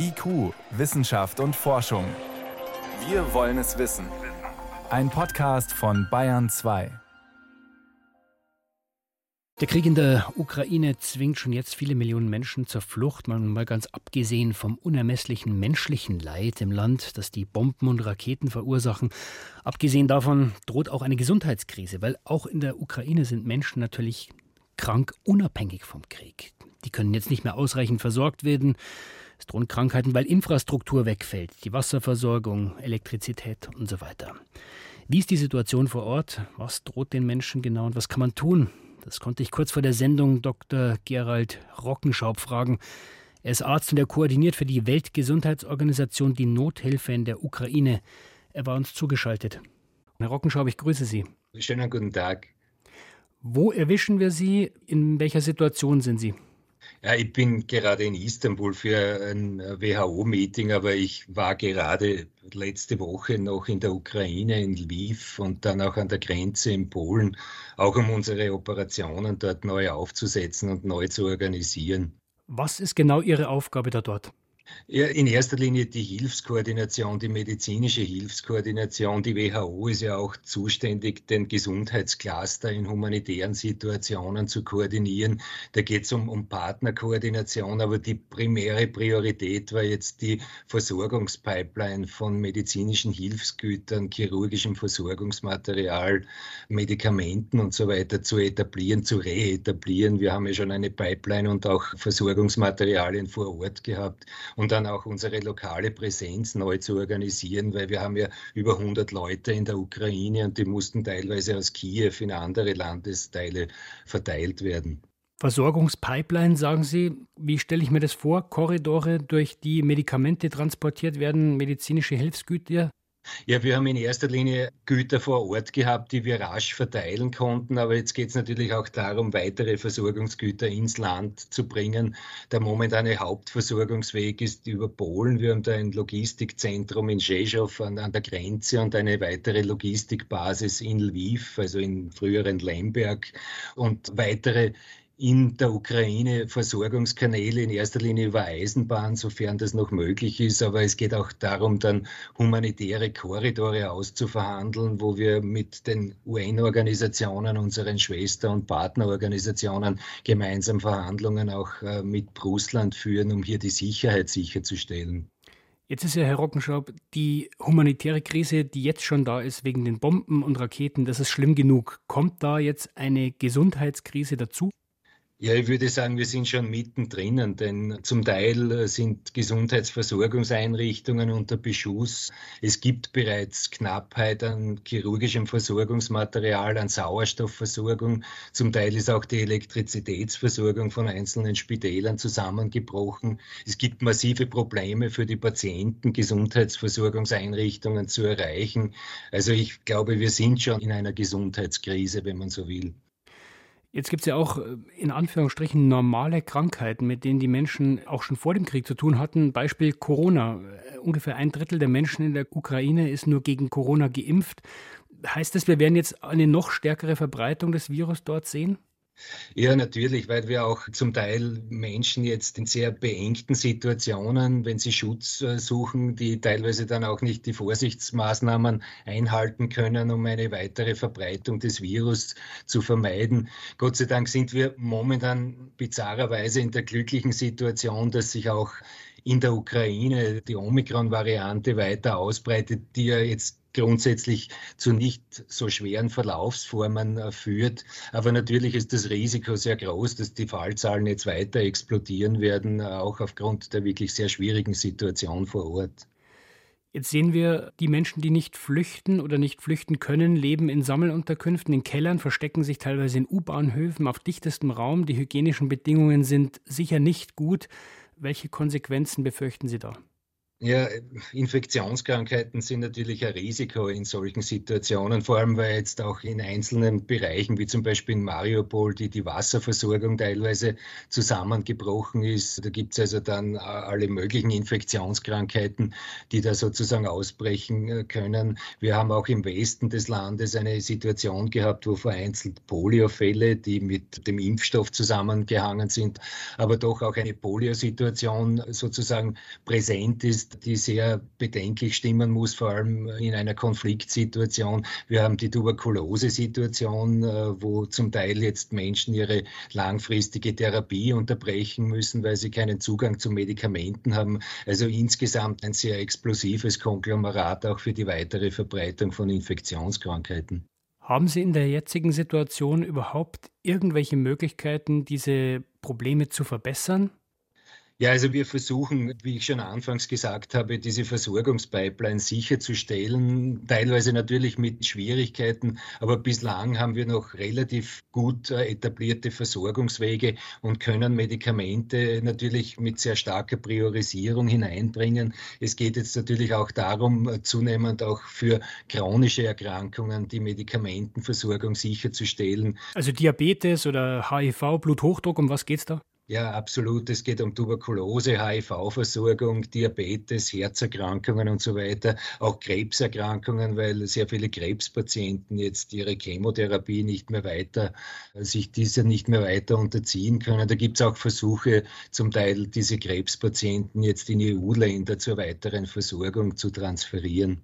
IQ, Wissenschaft und Forschung. Wir wollen es wissen. Ein Podcast von Bayern 2. Der Krieg in der Ukraine zwingt schon jetzt viele Millionen Menschen zur Flucht, mal ganz abgesehen vom unermesslichen menschlichen Leid im Land, das die Bomben und Raketen verursachen. Abgesehen davon droht auch eine Gesundheitskrise, weil auch in der Ukraine sind Menschen natürlich krank, unabhängig vom Krieg. Die können jetzt nicht mehr ausreichend versorgt werden. Es drohen Krankheiten, weil Infrastruktur wegfällt, die Wasserversorgung, Elektrizität und so weiter. Wie ist die Situation vor Ort? Was droht den Menschen genau und was kann man tun? Das konnte ich kurz vor der Sendung Dr. Gerald Rockenschaub fragen. Er ist Arzt und er koordiniert für die Weltgesundheitsorganisation die Nothilfe in der Ukraine. Er war uns zugeschaltet. Herr Rockenschaub, ich grüße Sie. Schönen guten Tag. Wo erwischen wir Sie? In welcher Situation sind Sie? Ja, ich bin gerade in Istanbul für ein WHO-Meeting, aber ich war gerade letzte Woche noch in der Ukraine, in Lviv und dann auch an der Grenze in Polen, auch um unsere Operationen dort neu aufzusetzen und neu zu organisieren. Was ist genau Ihre Aufgabe da dort? In erster Linie die Hilfskoordination, die medizinische Hilfskoordination. Die WHO ist ja auch zuständig, den Gesundheitscluster in humanitären Situationen zu koordinieren. Da geht es um, um Partnerkoordination, aber die primäre Priorität war jetzt die Versorgungspipeline von medizinischen Hilfsgütern, chirurgischem Versorgungsmaterial, Medikamenten und so weiter zu etablieren, zu reetablieren. Wir haben ja schon eine Pipeline und auch Versorgungsmaterialien vor Ort gehabt und dann auch unsere lokale Präsenz neu zu organisieren, weil wir haben ja über 100 Leute in der Ukraine und die mussten teilweise aus Kiew in andere Landesteile verteilt werden. Versorgungspipeline, sagen Sie. Wie stelle ich mir das vor? Korridore, durch die Medikamente transportiert werden, medizinische Hilfsgüter? Ja, wir haben in erster Linie Güter vor Ort gehabt, die wir rasch verteilen konnten. Aber jetzt geht es natürlich auch darum, weitere Versorgungsgüter ins Land zu bringen. Der momentane Hauptversorgungsweg ist über Polen. Wir haben da ein Logistikzentrum in Rzeszów an, an der Grenze und eine weitere Logistikbasis in Lviv, also in früheren Lemberg und weitere in der Ukraine Versorgungskanäle in erster Linie über Eisenbahn, sofern das noch möglich ist. Aber es geht auch darum, dann humanitäre Korridore auszuverhandeln, wo wir mit den UN-Organisationen, unseren Schwester- und Partnerorganisationen gemeinsam Verhandlungen auch äh, mit Russland führen, um hier die Sicherheit sicherzustellen. Jetzt ist ja, Herr Rockenschaub, die humanitäre Krise, die jetzt schon da ist wegen den Bomben und Raketen, das ist schlimm genug. Kommt da jetzt eine Gesundheitskrise dazu? Ja, ich würde sagen, wir sind schon mittendrin, denn zum Teil äh, sind Gesundheitsversorgungseinrichtungen unter Beschuss. Es gibt bereits Knappheit an chirurgischem Versorgungsmaterial, an Sauerstoffversorgung. Zum Teil ist auch die Elektrizitätsversorgung von einzelnen Spitälern zusammengebrochen. Es gibt massive Probleme für die Patienten, Gesundheitsversorgungseinrichtungen zu erreichen. Also ich glaube, wir sind schon in einer Gesundheitskrise, wenn man so will. Jetzt gibt es ja auch äh, in Anführungsstrichen normale Krankheiten, mit denen die Menschen auch schon vor dem Krieg zu tun hatten. Beispiel Corona. Äh, ungefähr ein Drittel der Menschen in der Ukraine ist nur gegen Corona geimpft. Heißt das, wir werden jetzt eine noch stärkere Verbreitung des Virus dort sehen? Ja, natürlich, weil wir auch zum Teil Menschen jetzt in sehr beengten Situationen, wenn sie Schutz äh, suchen, die teilweise dann auch nicht die Vorsichtsmaßnahmen einhalten können, um eine weitere Verbreitung des Virus zu vermeiden. Gott sei Dank sind wir momentan bizarrerweise in der glücklichen Situation, dass sich auch in der Ukraine die Omikron-Variante weiter ausbreitet, die ja jetzt grundsätzlich zu nicht so schweren Verlaufsformen äh, führt. Aber natürlich ist das Risiko sehr groß, dass die Fallzahlen jetzt weiter explodieren werden, äh, auch aufgrund der wirklich sehr schwierigen Situation vor Ort. Jetzt sehen wir, die Menschen, die nicht flüchten oder nicht flüchten können, leben in Sammelunterkünften, in Kellern, verstecken sich teilweise in U-Bahnhöfen auf dichtestem Raum. Die hygienischen Bedingungen sind sicher nicht gut. Welche Konsequenzen befürchten Sie da? Ja, Infektionskrankheiten sind natürlich ein Risiko in solchen Situationen, vor allem weil jetzt auch in einzelnen Bereichen, wie zum Beispiel in Mariupol, die, die Wasserversorgung teilweise zusammengebrochen ist. Da gibt es also dann alle möglichen Infektionskrankheiten, die da sozusagen ausbrechen äh, können. Wir haben auch im Westen des Landes eine Situation gehabt, wo vereinzelt Poliofälle, die mit dem Impfstoff zusammengehangen sind, aber doch auch eine Poliosituation sozusagen präsent ist ist, die sehr bedenklich stimmen muss, vor allem in einer Konfliktsituation. Wir haben die Tuberkulose-Situation, äh, wo zum Teil jetzt Menschen ihre langfristige Therapie unterbrechen müssen, weil sie keinen Zugang zu Medikamenten haben. Also insgesamt ein sehr explosives Konglomerat auch für die weitere Verbreitung von Infektionskrankheiten. Haben Sie in der jetzigen Situation überhaupt irgendwelche Möglichkeiten, diese Probleme zu verbessern? Ja, also wir versuchen, wie ich schon anfangs gesagt habe, diese Versorgungspipeline sicherzustellen, teilweise natürlich mit Schwierigkeiten, aber bislang haben wir noch relativ gut äh, etablierte Versorgungswege und können Medikamente natürlich mit sehr starker Priorisierung hineinbringen. Es geht jetzt natürlich auch darum, äh, zunehmend auch für chronische Erkrankungen die Medikamentenversorgung sicherzustellen. Also Diabetes oder HIV, Bluthochdruck, um was geht es da? Ja, absolut. Es geht um Tuberkulose, HIV-Versorgung, Diabetes, Herzerkrankungen und so weiter, auch Krebserkrankungen, weil sehr viele Krebspatienten jetzt ihre Chemotherapie nicht mehr weiter, sich dieser nicht mehr weiter unterziehen können. Da gibt es auch Versuche, zum Teil diese Krebspatienten jetzt in EU-Länder zur weiteren Versorgung zu transferieren.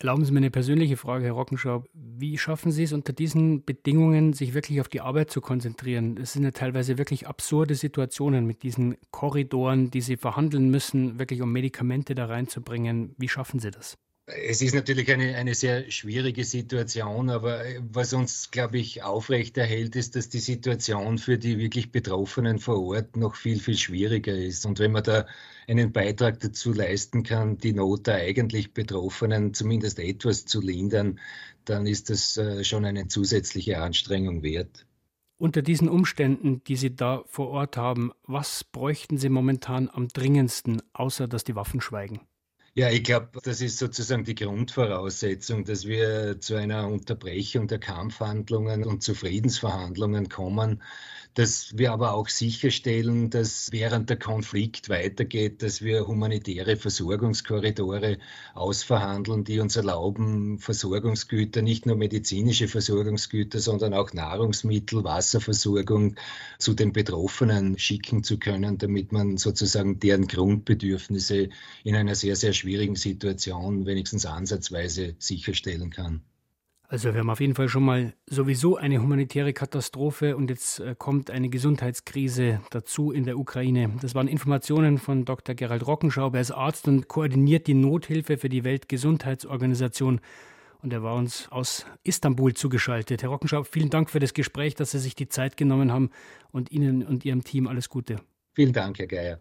Erlauben Sie mir eine persönliche Frage, Herr Rockenschau. Wie schaffen Sie es unter diesen Bedingungen, sich wirklich auf die Arbeit zu konzentrieren? Es sind ja teilweise wirklich absurde Situationen mit diesen Korridoren, die Sie verhandeln müssen, wirklich um Medikamente da reinzubringen. Wie schaffen Sie das? Es ist natürlich eine, eine sehr schwierige Situation, aber was uns, glaube ich, aufrechterhält, ist, dass die Situation für die wirklich Betroffenen vor Ort noch viel, viel schwieriger ist. Und wenn man da einen Beitrag dazu leisten kann, die Not der eigentlich Betroffenen zumindest etwas zu lindern, dann ist das äh, schon eine zusätzliche Anstrengung wert. Unter diesen Umständen, die Sie da vor Ort haben, was bräuchten Sie momentan am dringendsten, außer dass die Waffen schweigen? Ja, ich glaube, das ist sozusagen die Grundvoraussetzung, dass wir zu einer Unterbrechung der Kampfhandlungen und zu Friedensverhandlungen kommen dass wir aber auch sicherstellen, dass während der Konflikt weitergeht, dass wir humanitäre Versorgungskorridore ausverhandeln, die uns erlauben, Versorgungsgüter, nicht nur medizinische Versorgungsgüter, sondern auch Nahrungsmittel, Wasserversorgung zu den Betroffenen schicken zu können, damit man sozusagen deren Grundbedürfnisse in einer sehr, sehr schwierigen Situation wenigstens ansatzweise sicherstellen kann. Also wir haben auf jeden Fall schon mal sowieso eine humanitäre Katastrophe und jetzt äh, kommt eine Gesundheitskrise dazu in der Ukraine. Das waren Informationen von Dr. Gerald Rockenschauer. Er ist Arzt und koordiniert die Nothilfe für die Weltgesundheitsorganisation. Und er war uns aus Istanbul zugeschaltet. Herr Rockenschauer, vielen Dank für das Gespräch, dass Sie sich die Zeit genommen haben und Ihnen und Ihrem Team alles Gute. Vielen Dank, Herr Geier.